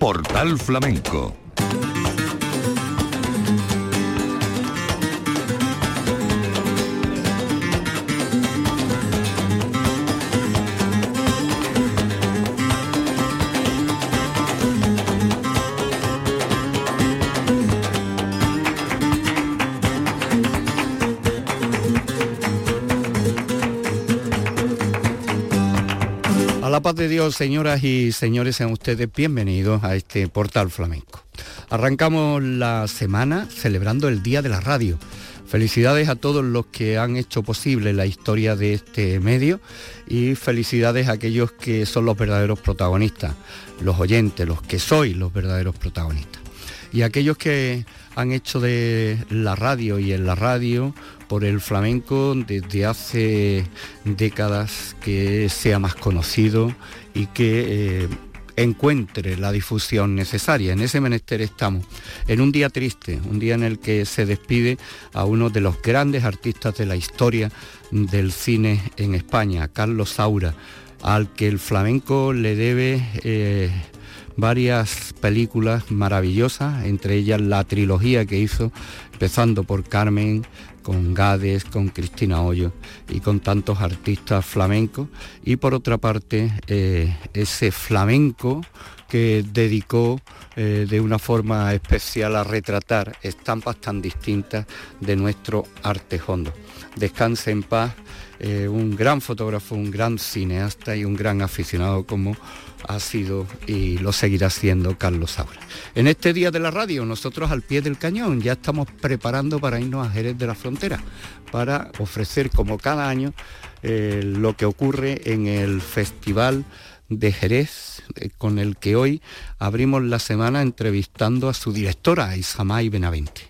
Portal Flamenco Dios, señoras y señores, sean ustedes bienvenidos a este portal flamenco. Arrancamos la semana celebrando el Día de la Radio. Felicidades a todos los que han hecho posible la historia de este medio y felicidades a aquellos que son los verdaderos protagonistas, los oyentes, los que sois los verdaderos protagonistas. Y aquellos que han hecho de la radio y en la radio por el flamenco desde hace décadas que sea más conocido y que eh, encuentre la difusión necesaria. En ese menester estamos, en un día triste, un día en el que se despide a uno de los grandes artistas de la historia del cine en España, Carlos Saura, al que el flamenco le debe... Eh, varias películas maravillosas, entre ellas la trilogía que hizo, empezando por Carmen, con Gades, con Cristina Hoyo y con tantos artistas flamencos. Y por otra parte, eh, ese flamenco que dedicó eh, de una forma especial a retratar estampas tan distintas de nuestro arte hondo. Descanse en paz, eh, un gran fotógrafo, un gran cineasta y un gran aficionado como ha sido y lo seguirá siendo Carlos Saura. En este día de la radio, nosotros al pie del cañón ya estamos preparando para irnos a Jerez de la Frontera, para ofrecer como cada año eh, lo que ocurre en el Festival de Jerez, eh, con el que hoy abrimos la semana entrevistando a su directora, Isamay Benavente.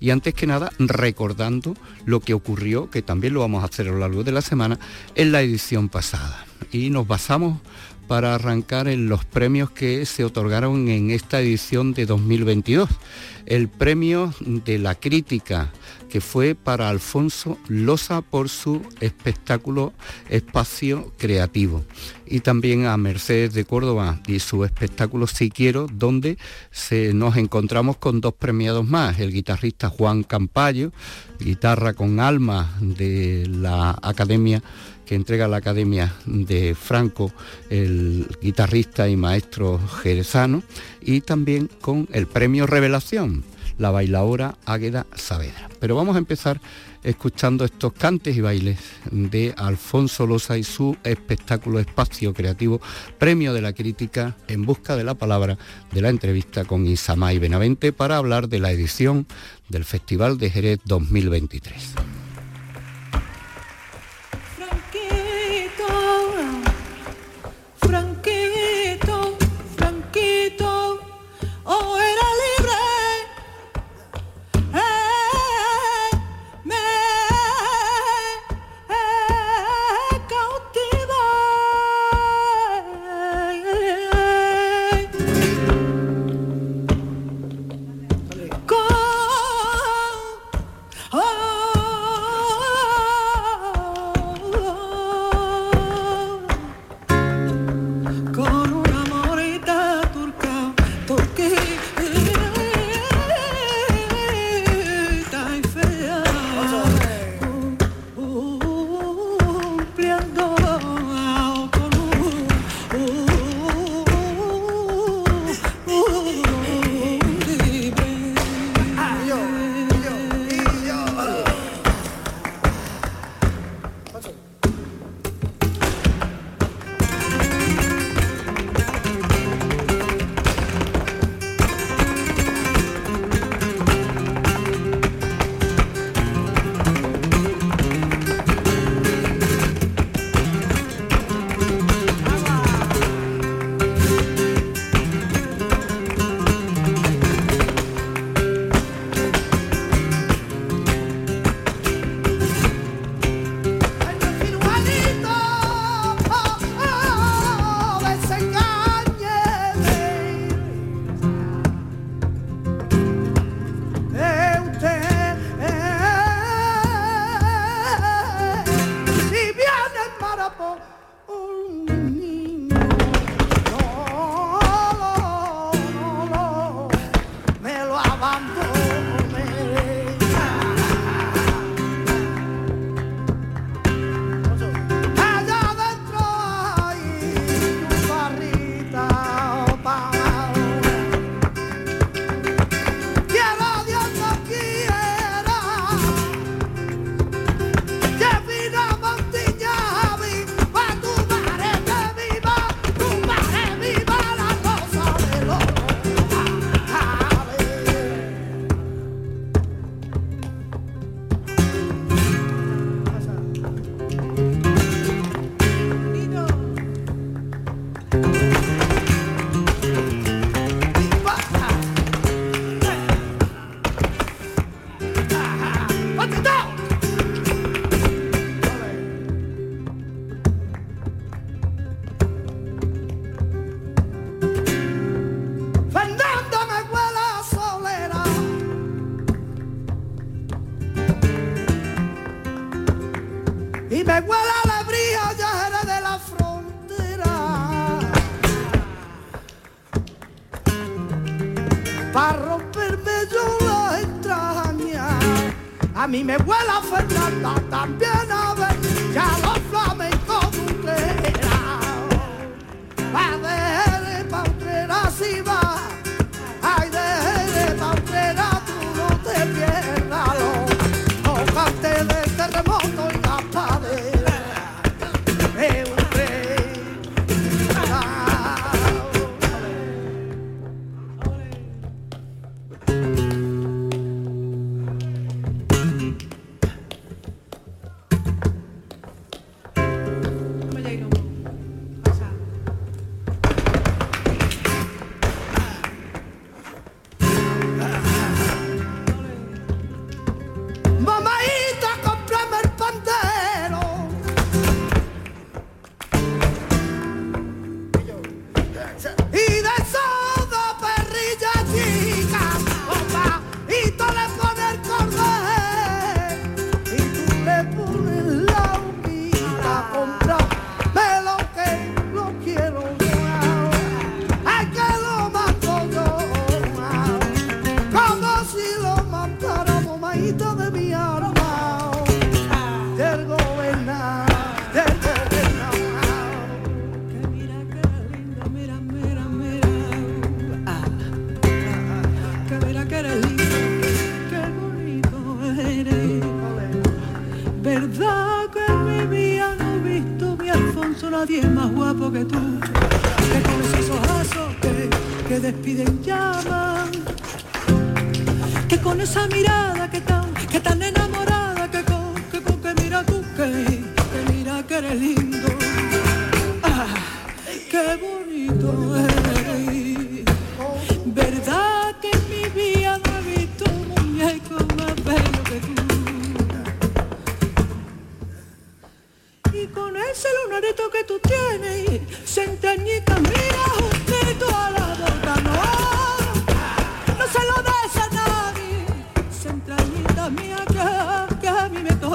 Y antes que nada, recordando lo que ocurrió, que también lo vamos a hacer a lo largo de la semana, en la edición pasada. Y nos basamos para arrancar en los premios que se otorgaron en esta edición de 2022. El premio de la crítica que fue para Alfonso Loza por su espectáculo Espacio Creativo y también a Mercedes de Córdoba y su espectáculo Si Quiero, donde se, nos encontramos con dos premiados más, el guitarrista Juan Campayo, guitarra con alma de la Academia que entrega la Academia de Franco, el guitarrista y maestro jerezano, y también con el premio Revelación, la bailadora Águeda Saavedra. Pero vamos a empezar escuchando estos cantes y bailes de Alfonso Loza y su espectáculo Espacio Creativo, premio de la crítica en busca de la palabra de la entrevista con Isamay Benavente para hablar de la edición del Festival de Jerez 2023.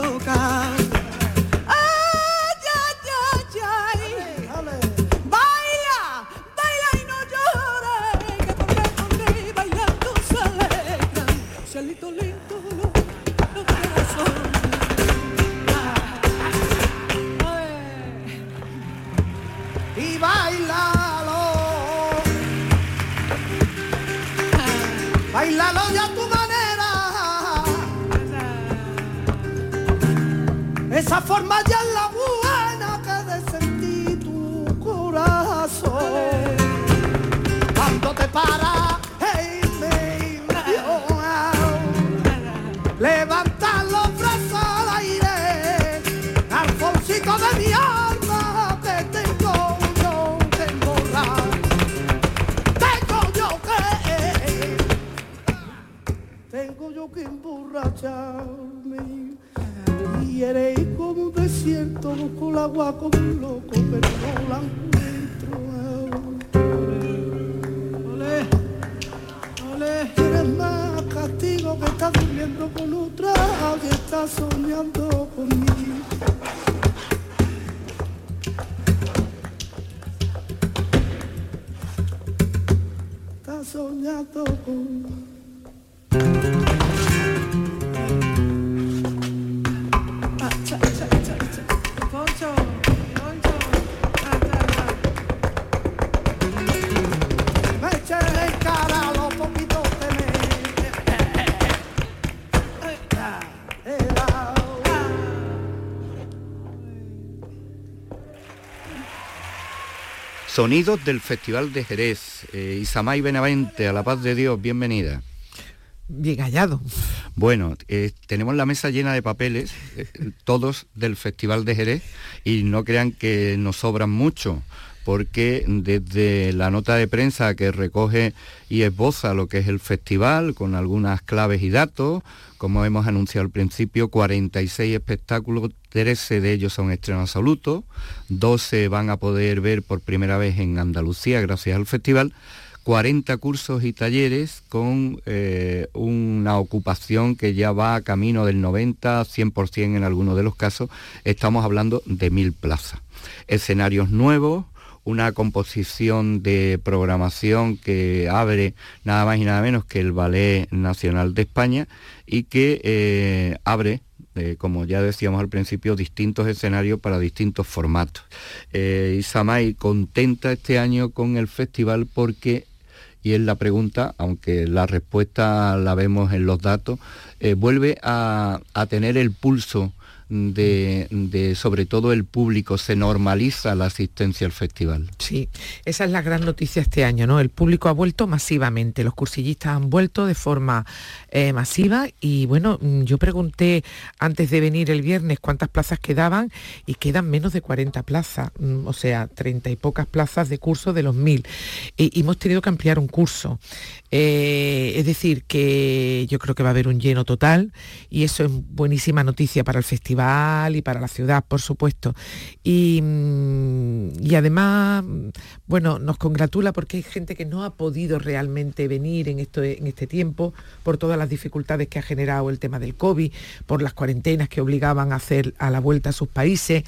tocar. Sonidos del Festival de Jerez. Eh, Isamay Benavente, a la paz de Dios, bienvenida. Bien hallado. Bueno, eh, tenemos la mesa llena de papeles, eh, todos del Festival de Jerez, y no crean que nos sobran mucho, porque desde la nota de prensa que recoge y esboza lo que es el festival, con algunas claves y datos, como hemos anunciado al principio, 46 espectáculos, 13 de ellos son estrenos absolutos, 12 van a poder ver por primera vez en Andalucía gracias al festival, 40 cursos y talleres con eh, una ocupación que ya va a camino del 90, 100% en algunos de los casos, estamos hablando de mil plazas. Escenarios nuevos, una composición de programación que abre nada más y nada menos que el Ballet Nacional de España y que eh, abre eh, como ya decíamos al principio, distintos escenarios para distintos formatos. Eh, Isamay contenta este año con el festival porque, y es la pregunta, aunque la respuesta la vemos en los datos, eh, vuelve a, a tener el pulso de, sobre todo el público, se normaliza la asistencia al festival. Sí, esa es la gran noticia este año, ¿no? El público ha vuelto masivamente, los cursillistas han vuelto de forma eh, masiva y bueno, mm, yo pregunté antes de venir el viernes cuántas plazas quedaban y quedan menos de 40 plazas, mm, o sea, 30 y pocas plazas de curso de los mil. Y, hemos tenido que ampliar un curso. Eh, es decir, que yo creo que va a haber un lleno total y eso es buenísima noticia para el festival y para la ciudad, por supuesto. Y, mm, además, bueno, nos congratula porque hay gente que no ha podido realmente venir en, esto, en este tiempo por todas las dificultades que ha generado el tema del COVID, por las cuarentenas que obligaban a hacer a la vuelta a sus países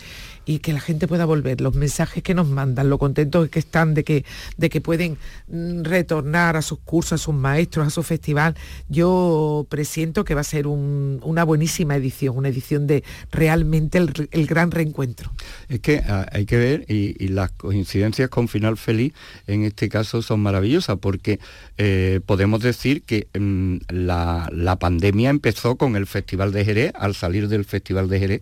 y que la gente pueda volver, los mensajes que nos mandan, lo contentos que están de que, de que pueden mm, retornar a sus cursos, a sus maestros, a su festival, yo presiento que va a ser una buenísima edición, una edición de realmente el, gran reencuentro. Es que ah, hay que ver, y, las coincidencias con final feliz en este caso son maravillosas, porque eh, podemos decir que mm, la, la pandemia empezó con el Festival de Jerez, al salir del Festival de Jerez,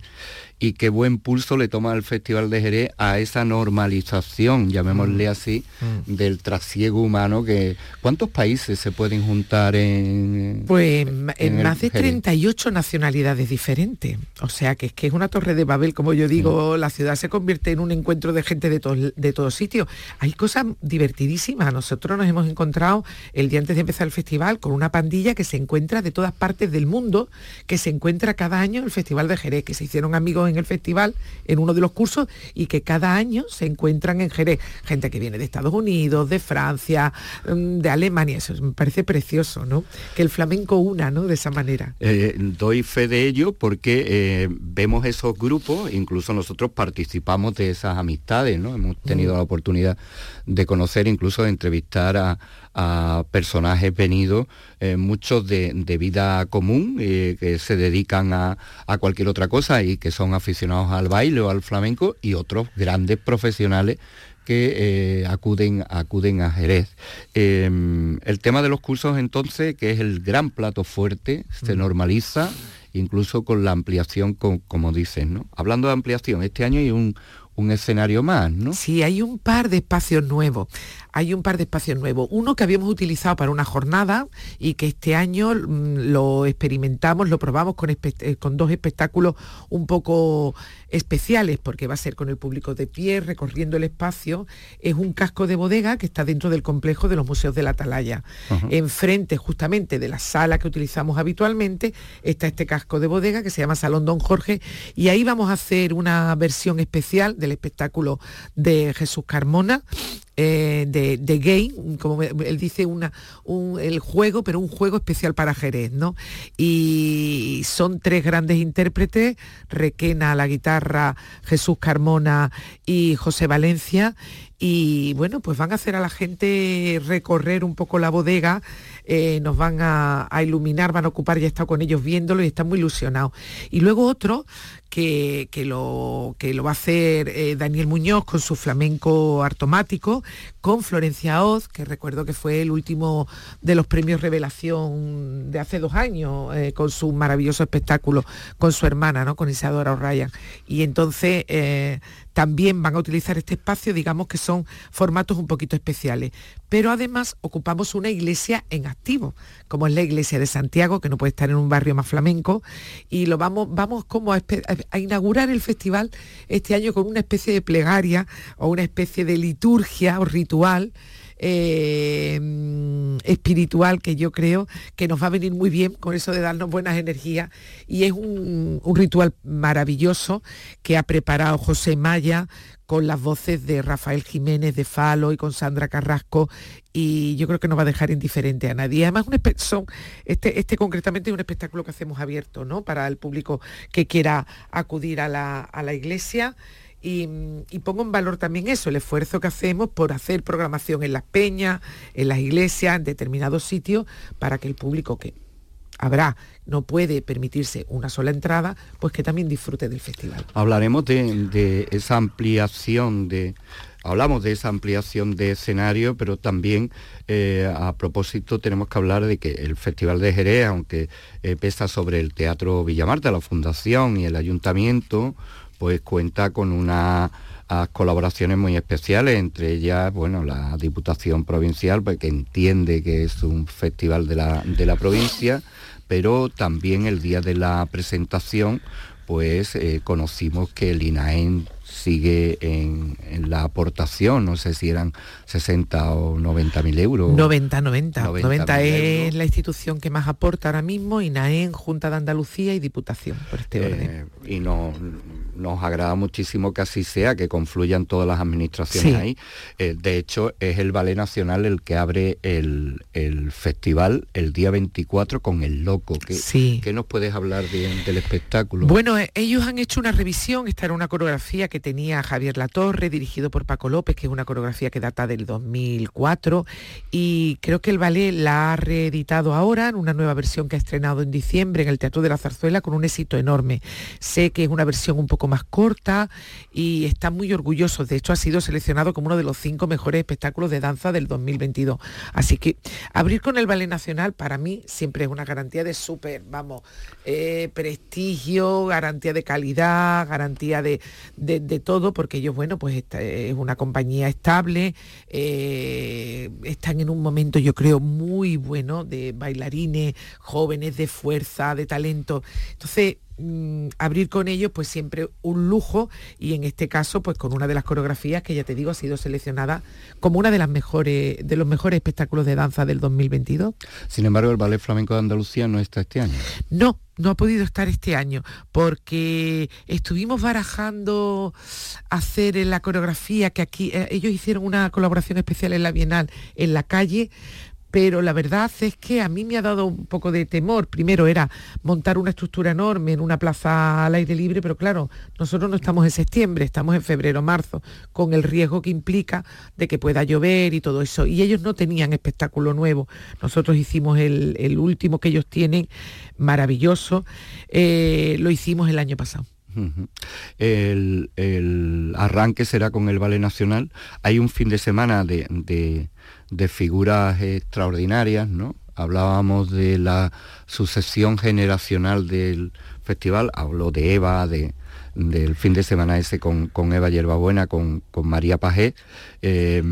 y qué buen pulso le toma el Festival de Jerez a esa normalización, llamémosle mm. así, mm. del trasiego humano que ¿cuántos países se pueden juntar en Pues en, más de 38 nacionalidades diferentes. O sea que es que es una torre de Babel, como yo digo, la ciudad se convierte en un encuentro de gente de, de todos sitios. Hay cosas divertidísimas. Nosotros nos hemos encontrado el día antes de empezar el festival con una pandilla que se encuentra de todas partes del mundo, que se encuentra cada año en el Festival de Jerez, que se hicieron amigos en en el festival, en uno de los cursos, y que cada año se encuentran en Jerez. Gente que viene de Estados Unidos, de Francia, mm, de Alemania. Eso me parece precioso, ¿no? Que el flamenco una, ¿no? De esa manera. Eh, doy fe de ello porque eh, vemos esos grupos, incluso nosotros participamos de esas amistades, ¿no? Hemos tenido mm. la oportunidad de conocer, incluso de entrevistar a, personajes venidos, eh, muchos de, vida común, que se dedican a, a, cualquier otra cosa y que son aficionados al baile o al flamenco, y otros grandes profesionales que eh, acuden, acuden a Jerez. Em, el tema de los cursos entonces, que es el gran plato fuerte, se normaliza incluso con la ampliación, como dicen. ¿no? Hablando de ampliación, este año hay un, un escenario más, ¿no? Sí, hay un par de espacios nuevos. Hay un par de espacios nuevos. Uno que habíamos utilizado para una jornada y que este año mm, lo experimentamos, lo probamos con, eh, con dos espectáculos un poco especiales, porque va a ser con el público de pie, recorriendo el espacio. Es un casco de bodega que está dentro del complejo de los museos de la Atalaya. Enfrente justamente de la sala que utilizamos habitualmente está este casco de bodega que se llama Salón Don Jorge y ahí vamos a hacer una versión especial del espectáculo de Jesús Carmona, eh, de, game, como él dice, una, el juego, pero un juego especial para Jerez, ¿no? Y son tres grandes intérpretes, Requena a la guitarra, Jesús Carmona y José Valencia, y bueno, pues van a hacer a la gente recorrer un poco la bodega, eh, nos van a, iluminar, van a ocupar, ya he estado con ellos viéndolo y están muy ilusionados. Y luego otro que, lo, que lo va a hacer eh, Daniel Muñoz con su flamenco artomático, con Florencia Oz, que recuerdo que fue el último de los premios Revelación de hace dos años, eh, con su maravilloso espectáculo con su hermana, ¿no? con Isadora O'Ryan. Y entonces también van a utilizar este espacio, digamos que son formatos un poquito especiales. Pero además ocupamos una iglesia en activo, como es la iglesia de Santiago, que no puede estar en un barrio más flamenco, y lo vamos, vamos como a, inaugurar el festival este año con una especie de plegaria o una especie de liturgia o ritual eh, espiritual que yo creo que nos va a venir muy bien con eso de darnos buenas energías. Y es un, ritual maravilloso que ha preparado José Maya con las voces de Rafael Jiménez de Falo y con Sandra Carrasco y yo creo que no va a dejar indiferente a nadie. Además, son, este, este concretamente es un espectáculo que hacemos abierto ¿no? para el público que quiera acudir a la, a la iglesia Y, pongo en valor también eso, el esfuerzo que hacemos por hacer programación en las peñas, en las iglesias, en determinados sitios, para que el público que habrá, no puede permitirse una sola entrada, pues que también disfrute del festival. Hablaremos de esa ampliación de hablamos de esa ampliación de escenario, pero también eh, a propósito tenemos que hablar de que el Festival de Jerez, aunque eh, pesa sobre el Teatro Villamarta, la Fundación y el Ayuntamiento, pues cuenta con unas colaboraciones muy especiales, entre ellas, bueno, la Diputación Provincial, pues, que entiende que es un festival de la, de la provincia, pero también el día de la presentación, pues eh, conocimos que el INAEN sigue en, la aportación, no sé si eran 60 o 90 mil euros. 90, 90. 90, es la institución que más aporta ahora mismo, INAEN, Junta de Andalucía y Diputación, por este eh, orden. Y nos agrada muchísimo que así sea, que confluyan todas las administraciones ahí. Eh, de hecho, es el Ballet Nacional el que abre el, festival el día 24 con El Loco. ¿Qué, sí. ¿qué nos puedes hablar del espectáculo? Bueno, eh, ellos han hecho una revisión, esta era una coreografía que tenía Javier Latorre, dirigido por Paco López, que es una coreografía que data del 2004, y creo que el ballet la ha reeditado ahora en una nueva versión que ha estrenado en diciembre en el Teatro de la Zarzuela con un éxito enorme. Sé que es una versión un poco más corta y está muy orgulloso. De hecho, ha sido seleccionado como uno de los cinco mejores espectáculos de danza del 2022. Así que abrir con el Ballet Nacional para mí siempre es una garantía de súper, vamos, eh, prestigio, garantía de calidad, garantía de de todo, porque ellos, bueno, pues es una compañía estable, eh, están en un momento, yo creo, muy bueno de bailarines jóvenes, de fuerza, de talento. Entonces, mm, abrir con ellos pues siempre un lujo y en este caso pues con una de las coreografías que ya te digo ha sido seleccionada como una de las mejores de los mejores espectáculos de danza del 2022. Sin embargo, el Ballet Flamenco de Andalucía no está este año. No, no ha podido estar este año porque estuvimos barajando hacer la coreografía que aquí eh, ellos hicieron una colaboración especial en la Bienal en la calle pero la verdad es que a mí me ha dado un poco de temor. Primero era montar una estructura enorme en una plaza al aire libre, pero claro, nosotros no estamos en septiembre, estamos en febrero, marzo, con el riesgo que implica de que pueda llover y todo eso. Y ellos no tenían espectáculo nuevo. Nosotros hicimos el, último que ellos tienen, maravilloso, eh, lo hicimos el año pasado. el, arranque será con el Ballet Nacional. Hay un fin de semana de, de figuras extraordinarias, ¿no? Hablábamos de la sucesión generacional del festival, habló de Eva, de, del fin de semana ese con, con Eva Yerbabuena, con, con María Pajé, eh,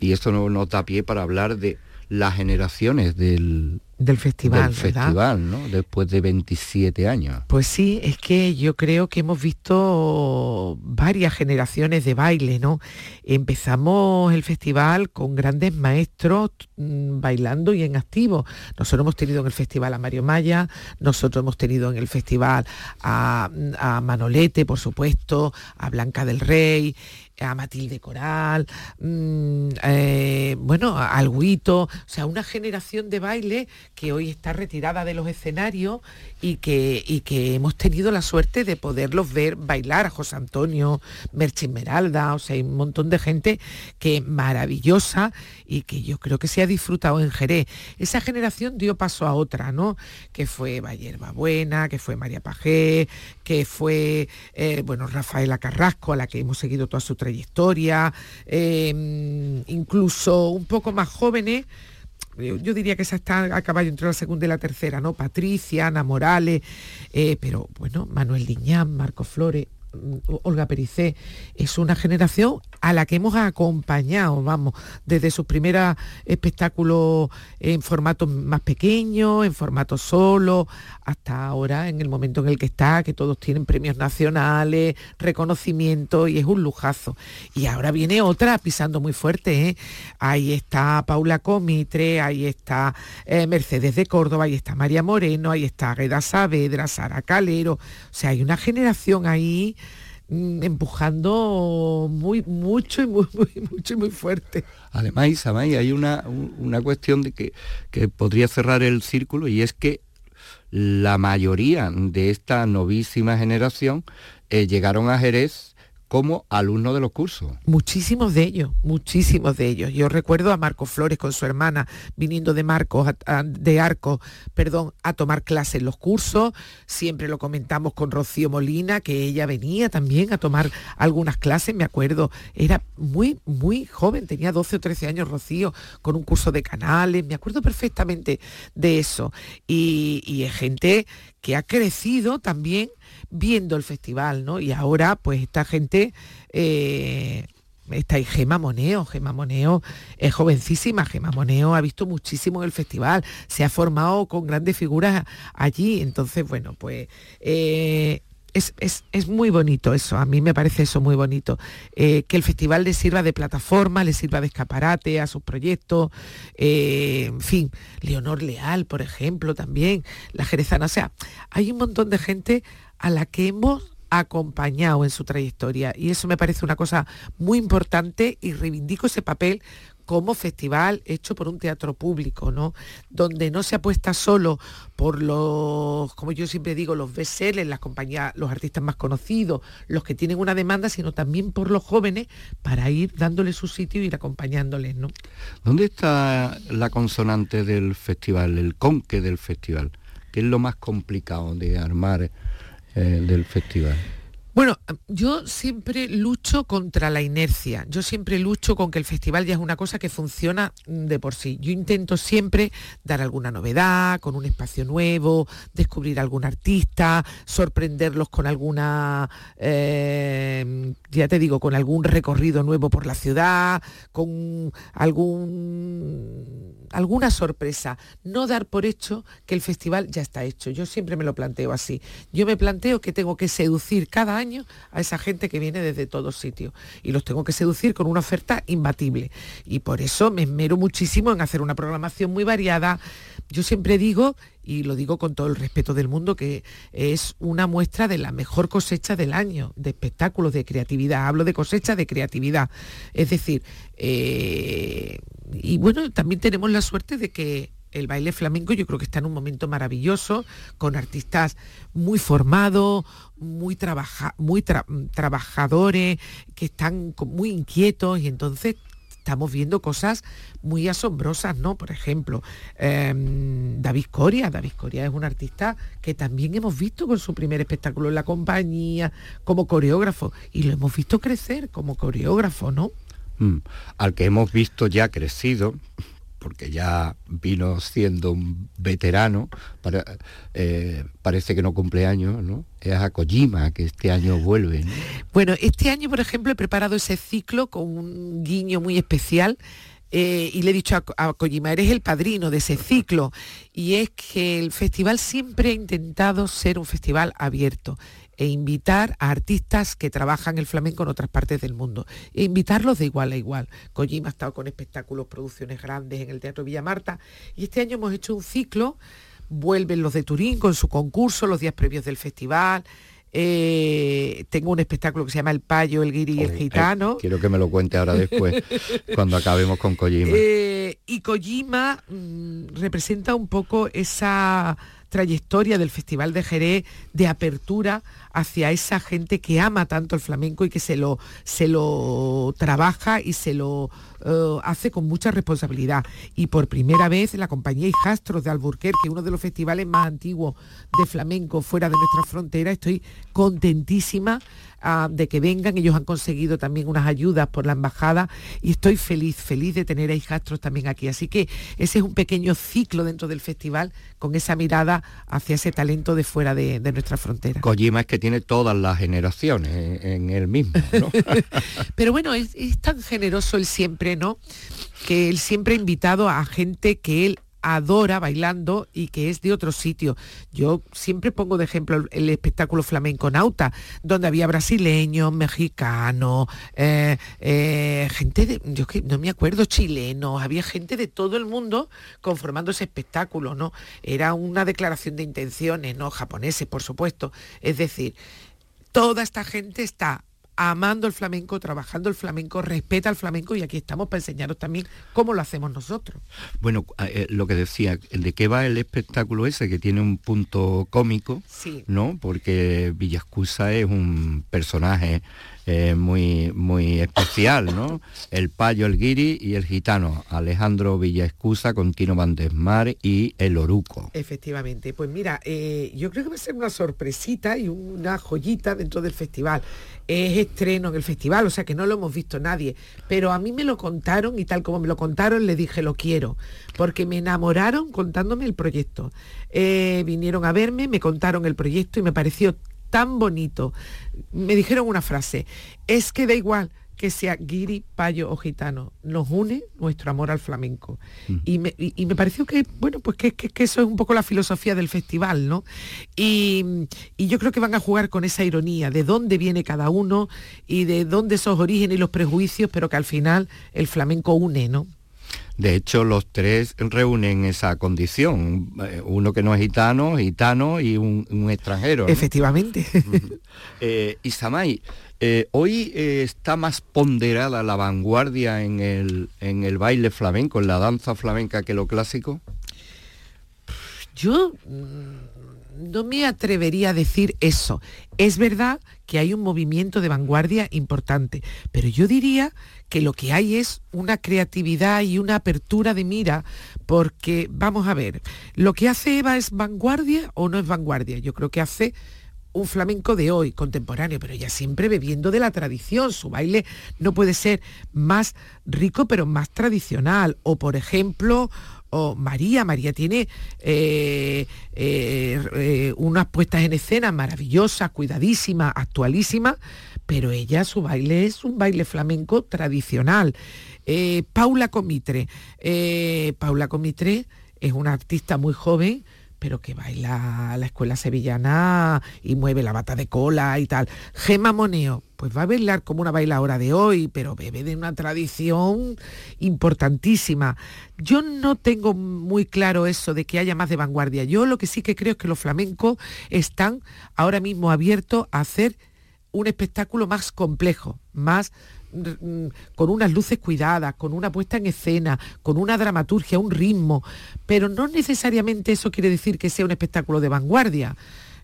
y esto nos da pie para hablar de las generaciones del, del festival. Del festival, ¿no? Después de 27 años. Pues sí, es que yo creo que hemos visto varias generaciones de baile, ¿no? Empezamos el festival con grandes maestros mm, bailando y en activo. Nosotros hemos tenido en el festival a Mario Maya, nosotros hemos tenido en el festival a, a Manolete, por supuesto, a Blanca del Rey, a Matilde Coral, mm, eh, bueno, a Alguito, o sea, una generación de baile que hoy está retirada de los escenarios y que, y que hemos tenido la suerte de poderlos ver bailar a José Antonio, Merche Esmeralda, o sea, hay un montón de gente que maravillosa y que yo creo que se ha disfrutado en Jerez. Esa generación dio paso a otra, ¿no? Que fue Bayerba Buena, que fue María Pajé, que fue, eh, bueno, Rafaela Carrasco, a la que hemos seguido toda su trayectoria, em, incluso un poco más jóvenes, yo, diría que esa está a caballo entre la segunda y la tercera, ¿no? Patricia, Ana Morales, eh, pero bueno, Manuel Liñán, Marco Flores, Olga Pericé, es una generación a la que hemos acompañado, vamos, desde sus primeros espectáculos en formato más pequeño, en formato solo, hasta ahora en el momento en el que está, que todos tienen premios nacionales, reconocimiento y es un lujazo. Y ahora viene otra pisando muy fuerte, ¿eh? Ahí está Paula Comitre, ahí está eh, Mercedes de Córdoba, ahí está María Moreno, ahí está Agueda Saavedra, Sara Calero, o sea, hay una generación ahí empujando muy mucho y muy, mucho y muy fuerte. Además, Isamay, hay una, una cuestión de que, que podría cerrar el círculo y es que la mayoría de esta novísima generación eh, llegaron a Jerez como alumnos de los cursos. Muchísimos de ellos, muchísimos de ellos. Yo recuerdo a Marco Flores con su hermana viniendo de Marcos, de Arcos, perdón, a tomar clases en los cursos. Siempre lo comentamos con Rocío Molina, que ella venía también a tomar algunas clases, me acuerdo. Era muy, muy joven, tenía 12 o 13 años Rocío, con un curso de canales, me acuerdo perfectamente de eso. Y, y es gente que ha crecido también viendo el festival, ¿no? Y ahora, pues esta gente, eh, está ahí Gema Moneo, Gema Moneo es jovencísima, Gema Moneo ha visto muchísimo en el festival, se ha formado con grandes figuras allí, entonces, bueno, pues eh, es, muy bonito eso, a mí me parece eso muy bonito, eh, que el festival le sirva de plataforma, le sirva de escaparate a sus proyectos, eh, en fin, Leonor Leal, por ejemplo, también, la jerezana, o sea, hay un montón de gente a la que hemos acompañado en su trayectoria y eso me parece una cosa muy importante y reivindico ese papel como festival hecho por un teatro público, ¿no? Donde no se apuesta solo por los, como yo siempre digo, los bestsellers, las compañías, los artistas más conocidos, los que tienen una demanda, sino también por los jóvenes para ir dándole su sitio y ir acompañándoles, ¿no? ¿Dónde está la consonante del festival, el conque del festival? ¿Qué es lo más complicado de armar eh, del festival? Bueno, yo siempre lucho contra la inercia, yo siempre lucho con que el festival ya es una cosa que funciona de por sí. Yo intento siempre dar alguna novedad, con un espacio nuevo, descubrir algún artista, sorprenderlos con alguna, eh, ya te digo, con algún recorrido nuevo por la ciudad, con algún, alguna sorpresa. No dar por hecho que el festival ya está hecho. Yo siempre me lo planteo así. Yo me planteo que tengo que seducir cada a esa gente que viene desde todos sitios. Y los tengo que seducir con una oferta imbatible. Y por eso me esmero muchísimo en hacer una programación muy variada. Yo siempre digo, y lo digo con todo el respeto del mundo, que es una muestra de la mejor cosecha del año, de espectáculos, de creatividad. Hablo de cosecha de creatividad. Es decir, eh, y bueno, también tenemos la suerte de que el baile flamenco yo creo que está en un momento maravilloso, con artistas muy formados, muy, muy trabajadores, que están muy inquietos y entonces estamos viendo cosas muy asombrosas, ¿no? Por ejemplo, em, David Coria. David Coria es un artista que también hemos visto con su primer espectáculo en la compañía, como coreógrafo, y lo hemos visto crecer como coreógrafo, ¿no? Mm. Al que hemos visto ya crecido, porque ya vino siendo un veterano, eh, parece que no cumple años, ¿no? Es a Kojima, que este año vuelve. Bueno, este año, por ejemplo, he preparado ese ciclo con un guiño muy especial. Eh, y le he dicho a, a, Kojima, eres el padrino de ese ciclo. Y es que el festival siempre ha intentado ser un festival abierto e invitar a artistas que trabajan el flamenco en otras partes del mundo. E invitarlos de igual a igual. Kojima ha estado con espectáculos, producciones grandes en el Teatro Villa Marta y este año hemos hecho un ciclo, vuelven los de Turín con su concurso, los días previos del festival, eh, tengo un espectáculo que se llama El Payo, el Guiri y el Gitano. quiero que me lo cuente ahora después, cuando acabemos con Kojima. Eh, y Kojima mm, representa un poco esa trayectoria del Festival de Jerez de apertura hacia esa gente que ama tanto el flamenco y que se lo, se lo trabaja y se lo eh, hace con mucha responsabilidad. Y por primera vez la compañía Hijastros de Alburquerque, uno de los festivales más antiguos de flamenco fuera de nuestra frontera, estoy contentísima de que vengan. Ellos han conseguido también unas ayudas por la embajada y estoy feliz, feliz de tener a hijastros también aquí. Así que ese es un pequeño ciclo dentro del festival con esa mirada hacia ese talento de fuera de, nuestra frontera. Kojima es que tiene todas las generaciones en, el mismo. Pero bueno, es, es tan generoso él siempre, Que él siempre ha invitado a gente que él adora bailando y que es de otro sitio. Yo siempre pongo de ejemplo el, espectáculo flamenco nauta, donde había brasileños, mexicanos, eh, eh, gente de, yo que no me acuerdo, chilenos, había gente de todo el mundo conformando ese espectáculo, ¿no? Era una declaración de intenciones, ¿no? Japoneses, por supuesto. Es decir, toda esta gente está amando el flamenco, trabajando el flamenco, respeta el flamenco y aquí estamos para enseñaros también cómo lo hacemos nosotros. Bueno, eh, lo que decía, ¿de qué va el espectáculo ese que tiene un punto cómico? Sí. ¿No? Porque Villascusa es un personaje eh, muy, muy especial, ¿no? El payo, el guiri y el gitano, Alejandro Villaescusa, Contino Bandesmar y el oruco. Efectivamente, pues mira, eh, yo creo que va a ser una sorpresita y una joyita dentro del festival. Es estreno en el festival, o sea que no lo hemos visto nadie, pero a mí me lo contaron y tal como me lo contaron le dije lo quiero, porque me enamoraron contándome el proyecto. Eh, vinieron a verme, me contaron el proyecto y me pareció tan bonito. Me dijeron una frase, es que da igual que sea guiri, payo o gitano, nos une nuestro amor al flamenco. Mm. Y, me, pareció que, bueno, pues que, eso es un poco la filosofía del festival, ¿no? Y, y, yo creo que van a jugar con esa ironía de dónde viene cada uno y de dónde esos orígenes y los prejuicios, pero que al final el flamenco une, ¿no? De hecho, los tres reúnen esa condición. Eh, uno que no es gitano, gitano y un, extranjero. Efectivamente. eh, Isamay, eh, hoy eh, está más ponderada la vanguardia en el, en el baile flamenco, en la danza flamenca que lo clásico. Yo mm, no me atrevería a decir eso. Es verdad que hay un movimiento de vanguardia importante, pero yo diría que lo que hay es una creatividad y una apertura de mira, porque vamos a ver, ¿lo que hace Eva es vanguardia o no es vanguardia? Yo creo que hace un flamenco de hoy, contemporáneo, pero ella siempre bebiendo de la tradición. Su baile no puede ser más rico, pero más tradicional. O, por ejemplo, o María, María tiene eh, eh, eh, unas puestas en escena maravillosas, cuidadísimas, actualísimas, pero ella su baile es un baile flamenco tradicional. Paula Comitre. Paula Comitre es una artista muy joven, pero que baila la escuela sevillana y mueve la bata de cola y tal. Gema Moneo, pues va a bailar como una bailadora de hoy, pero bebe de una tradición importantísima. Yo no tengo muy claro eso de que haya más de vanguardia. Yo lo que sí que creo es que los flamencos están ahora mismo abiertos a hacer un espectáculo más complejo, más con unas luces cuidadas, con una puesta en escena, con una dramaturgia, un ritmo, pero no necesariamente eso quiere decir que sea un espectáculo de vanguardia.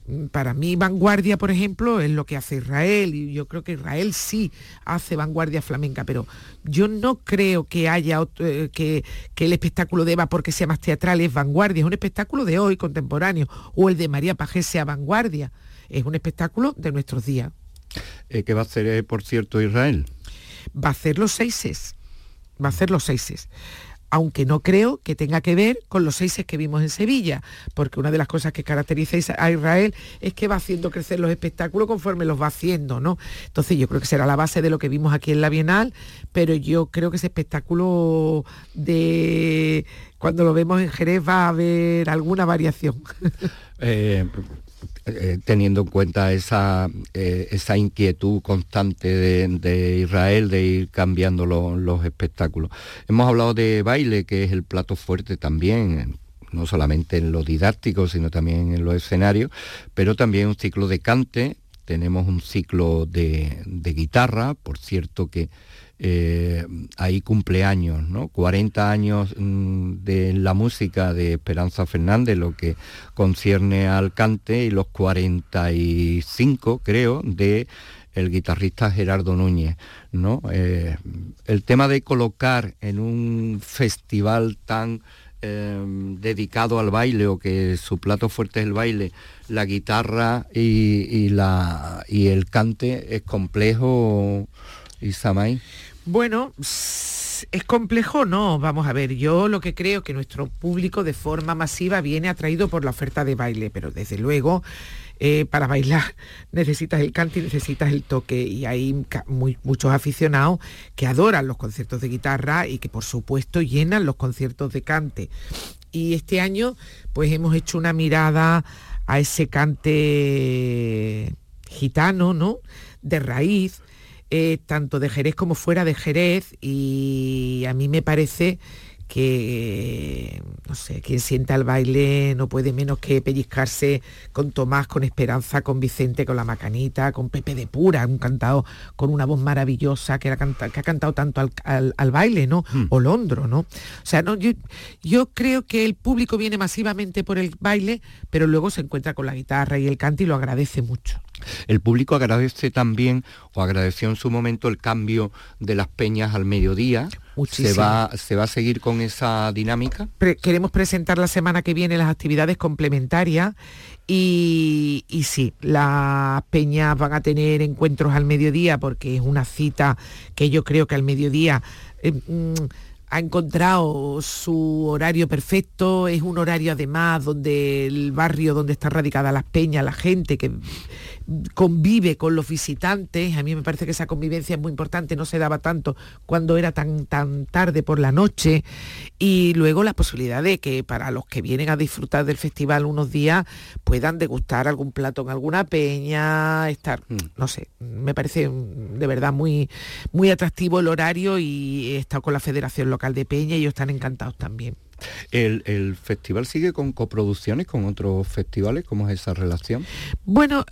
Mm, para mí vanguardia, por ejemplo, es lo que hace Israel y yo creo que Israel sí hace vanguardia flamenca, pero yo no creo que haya eh, que, que, el espectáculo de Eva porque sea más teatral es vanguardia, es un espectáculo de hoy contemporáneo o el de María Pajés sea vanguardia, es un espectáculo de nuestros días. Eh, ¿Qué va a hacer, eh, por cierto, Israel? Va a hacer los seises. Va a hacer los seises aunque no creo que tenga que ver con los seises que vimos en Sevilla, porque una de las cosas que caracteriza a Israel es que va haciendo crecer los espectáculos conforme los va haciendo, ¿no? Entonces yo creo que será la base de lo que vimos aquí en la Bienal, pero yo creo que ese espectáculo de cuando lo vemos en Jerez va a haber alguna variación. Eh, eh, teniendo en cuenta esa, eh, esa inquietud constante de, Israel de ir cambiando los espectáculos. Hemos hablado de baile, que es el plato fuerte también, no solamente en lo didáctico, sino también en los escenarios, pero también un ciclo de cante, tenemos un ciclo de, de guitarra, por cierto que eh, ahí cumpleaños, ¿no? 40 años mm, de la música de Esperanza Fernández, lo que concierne al cante, y los 45, creo, de el guitarrista Gerardo Núñez. ¿no? Eh, el tema de colocar en un festival tan eh, dedicado al baile o que su plato fuerte es el baile, la guitarra y, la, y el cante es complejo, Isamay. Bueno, es complejo, no, vamos a ver, yo lo que creo que nuestro público de forma masiva viene atraído por la oferta de baile, pero desde luego eh, para bailar necesitas el cante y necesitas el toque y hay muchos aficionados que adoran los conciertos de guitarra y que por supuesto llenan los conciertos de cante. Y este año pues hemos hecho una mirada a ese cante gitano, ¿no? De raíz, eh, tanto de Jerez como fuera de Jerez, y a mí me parece que, no sé, quien sienta el baile no puede menos que pellizcarse con Tomás, con Esperanza, con Vicente, con la Macanita, con Pepe de Pura, un cantado con una voz maravillosa que, ha cantado tanto al, baile, ¿no? Hmm. O Londro, ¿no? O sea, no, yo, yo creo que el público viene masivamente por el baile, pero luego se encuentra con la guitarra y el cante y lo agradece mucho. El público agradece también, o agradeció en su momento, el cambio de las peñas al mediodía. ¿Se va, ¿Se va a seguir con esa dinámica? queremos presentar la semana que viene las actividades complementarias y, sí, las peñas van a tener encuentros al mediodía porque es una cita que yo creo que al mediodía... Eh, mm, ha encontrado su horario perfecto, es un horario además donde el barrio donde está radicada las peñas, la gente que convive con los visitantes. A mí me parece que esa convivencia es muy importante, no se daba tanto cuando era tan, tan tarde por la noche. Y luego la posibilidad de que para los que vienen a disfrutar del festival unos días puedan degustar algún plato en alguna peña, estar, mm. no sé, me parece de verdad muy, muy atractivo el horario y he estado con la Federación Local de Peña y ellos están encantados también. ¿El, festival sigue con coproducciones con otros festivales? ¿Cómo es esa relación? Bueno,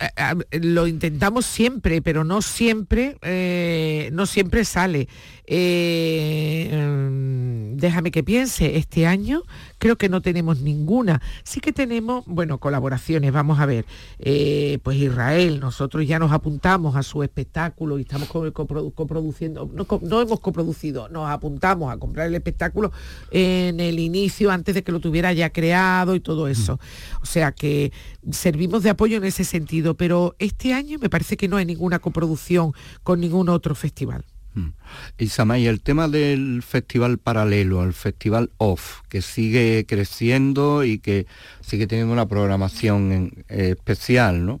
lo intentamos siempre, pero no siempre, eh, no siempre sale. Eh, mm, déjame que piense, este año creo que no tenemos ninguna. Sí que tenemos, bueno, colaboraciones, vamos a ver, eh, pues Israel, nosotros ya nos apuntamos a su espectáculo y estamos coproduciendo, no, no, hemos coproducido, nos apuntamos a comprar el espectáculo en el inicio, antes de que lo tuviera ya creado y todo eso. O sea que servimos de apoyo en ese sentido, pero este año me parece que no hay ninguna coproducción con ningún otro festival. Mm. Y Samay, el tema del festival paralelo, el festival OFF, que sigue creciendo y que sigue teniendo una programación eh, especial, ¿no?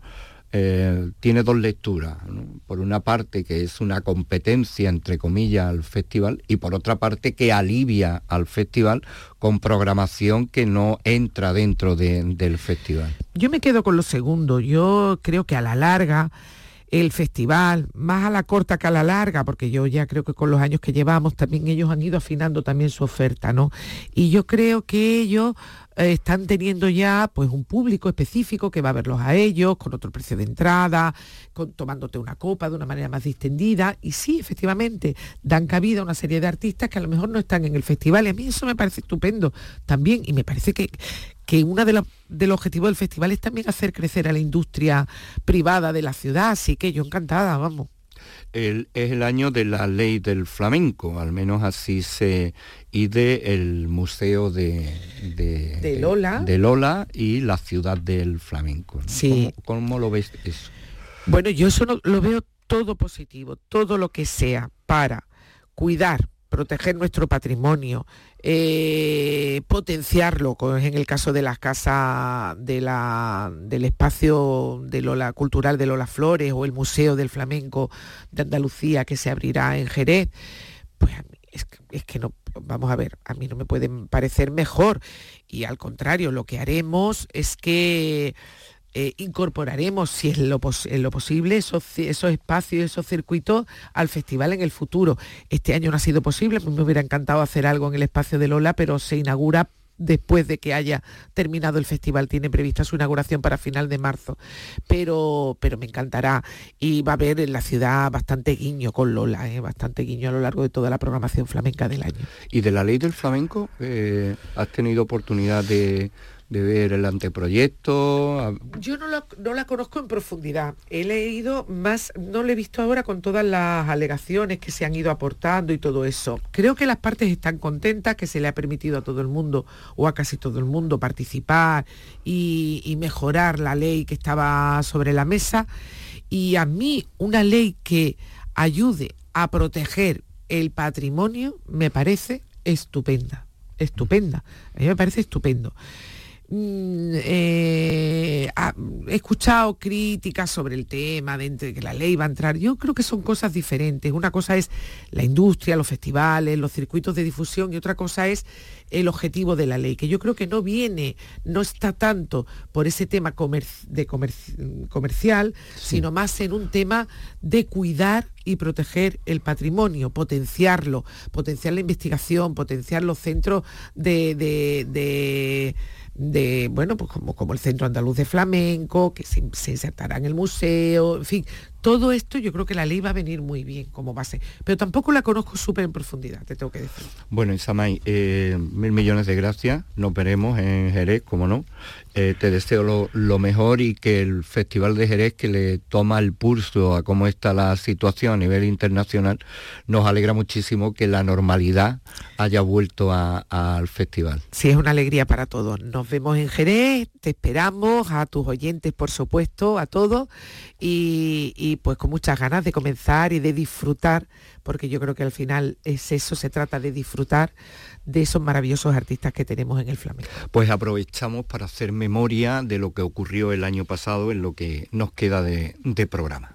Eh, tiene dos lecturas. Por una parte que es una competencia, entre comillas, al festival y por otra parte que alivia al festival con programación que no entra dentro del festival. Yo me quedo con lo segundo. Yo creo que a la larga el festival, más a la corta que a la larga, porque yo ya creo que con los años que llevamos también ellos han ido afinando también su oferta, ¿no? Y yo creo que ellos eh, están teniendo ya pues un público específico que va a verlos a ellos con otro precio de entrada, con, tomándote una copa de una manera más distendida. Y sí, efectivamente, dan cabida a una serie de artistas que a lo mejor no están en el festival. Y a mí eso me parece estupendo también. Y me parece que, que uno de, los objetivos del festival es también hacer crecer a la industria privada de la ciudad, así que yo encantada, vamos es el año de la ley del flamenco, al menos así se ide el Museo de, de, Lola. de Lola y la ciudad del flamenco. Sí. ¿Cómo, lo ves eso? Bueno, yo eso lo veo todo positivo, todo lo que sea para cuidar, proteger nuestro patrimonio, eh, potenciarlo, en el caso de las casas del espacio de Lola, cultural de Lola Flores o el Museo del Flamenco de Andalucía que se abrirá en Jerez, pues es, es que no, vamos a ver, a mí no me puede parecer mejor. Y al contrario, lo que haremos es que eh, incorporaremos, si es lo, posible, esos, espacios, esos circuitos al festival en el futuro. Este año no ha sido posible, me hubiera encantado hacer algo en el espacio de Lola, pero se inaugura después de que haya terminado el festival. Tiene prevista su inauguración para final de marzo. Pero, pero me encantará. Y va a haber en la ciudad bastante guiño con Lola, ¿eh? bastante guiño a lo largo de toda la programación flamenca del año. ¿Y de la ley del flamenco eh, has tenido oportunidad de de ver el anteproyecto? Yo no, la conozco en profundidad. He leído más, no lo he visto ahora con todas las alegaciones que se han ido aportando y todo eso. Creo que las partes están contentas, que se le ha permitido a todo el mundo o a casi todo el mundo participar y, y mejorar la ley que estaba sobre la mesa. Y a mí una ley que ayude a proteger el patrimonio me parece estupenda, estupenda. A mí me parece estupendo. Mm, eh, he escuchado críticas sobre el tema de que la ley va a entrar. Yo creo que son cosas diferentes. Una cosa es la industria, los festivales, los circuitos de difusión y otra cosa es el objetivo de la ley, que yo creo que no viene, no está tanto por ese tema de comercial, sino más en un tema de cuidar y proteger el patrimonio, potenciarlo, potenciar la investigación, potenciar los centros de, de bueno, pues como, como, el Centro Andaluz de Flamenco, que se, se, insertará en el museo, en fin, todo esto yo creo que la ley va a venir muy bien como base, pero tampoco la conozco súper en profundidad, te tengo que decir. Bueno, Isamay, eh, mil millones de gracias, nos veremos en Jerez, como no. Eh, te deseo lo, mejor y que el Festival de Jerez, que le toma el pulso a cómo está la situación a nivel internacional, nos alegra muchísimo que la normalidad haya vuelto al festival. Sí, es una alegría para todos. Nos vemos en Jerez, te esperamos, a tus oyentes, por supuesto, a todos, y, pues con muchas ganas de comenzar y de disfrutar, porque yo creo que al final es eso, se trata de disfrutar de esos maravillosos artistas que tenemos en el flamenco. Pues aprovechamos para hacer memoria de lo que ocurrió el año pasado en lo que nos queda de, de programa.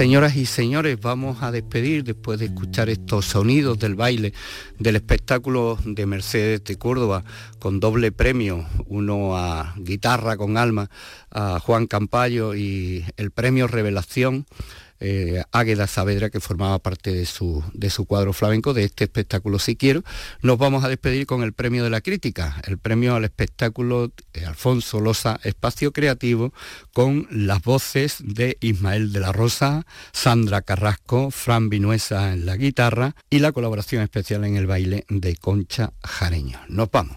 Señoras y señores, vamos a despedir después de escuchar estos sonidos del baile del espectáculo de Mercedes de Córdoba con doble premio, uno a guitarra con alma a Juan Campayo y el premio Revelación eh, Águeda Saavedra, que formaba parte de su, de su cuadro flamenco, de este espectáculo Si Quiero. Nos vamos a despedir con el premio de la crítica, el premio al espectáculo eh, Alfonso Losa Espacio Creativo, con las voces de Ismael de la Rosa, Sandra Carrasco, Fran Vinuesa en la guitarra y la colaboración especial en el baile de Concha Jareño. Nos vamos.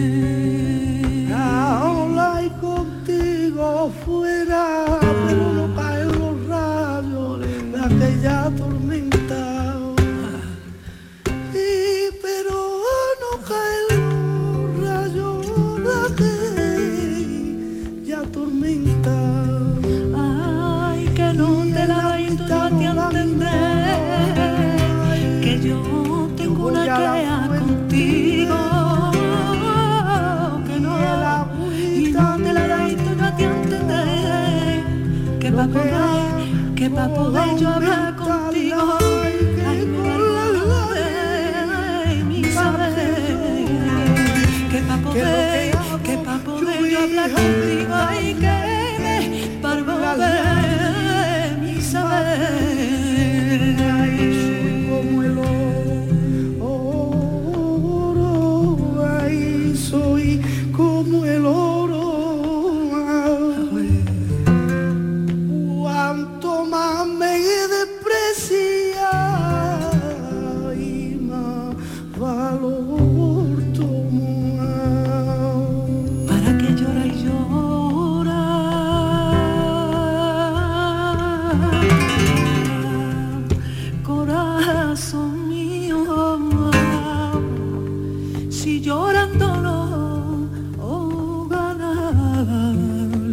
si llorando no oh, ganar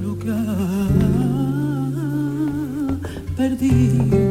lo que ha perdido.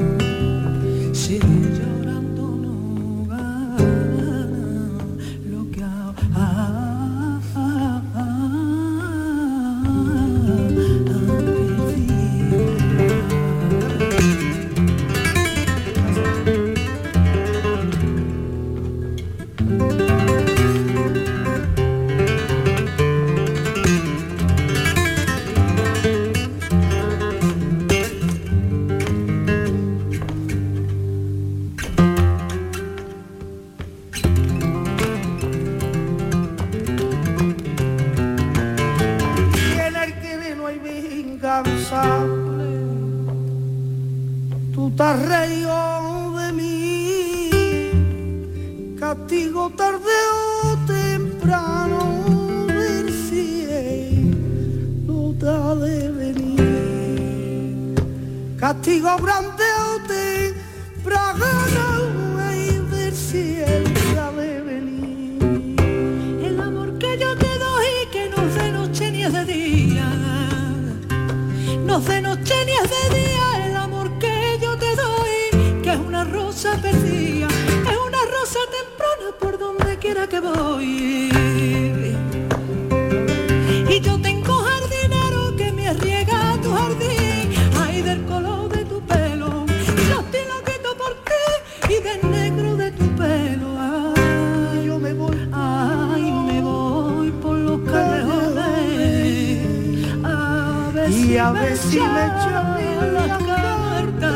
a ver si me echaba la carta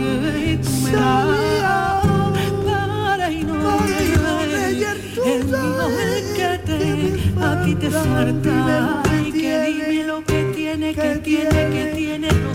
y tú me la para y no el vino del que te a ti te falta y que dime lo que tiene que tiene que tiene.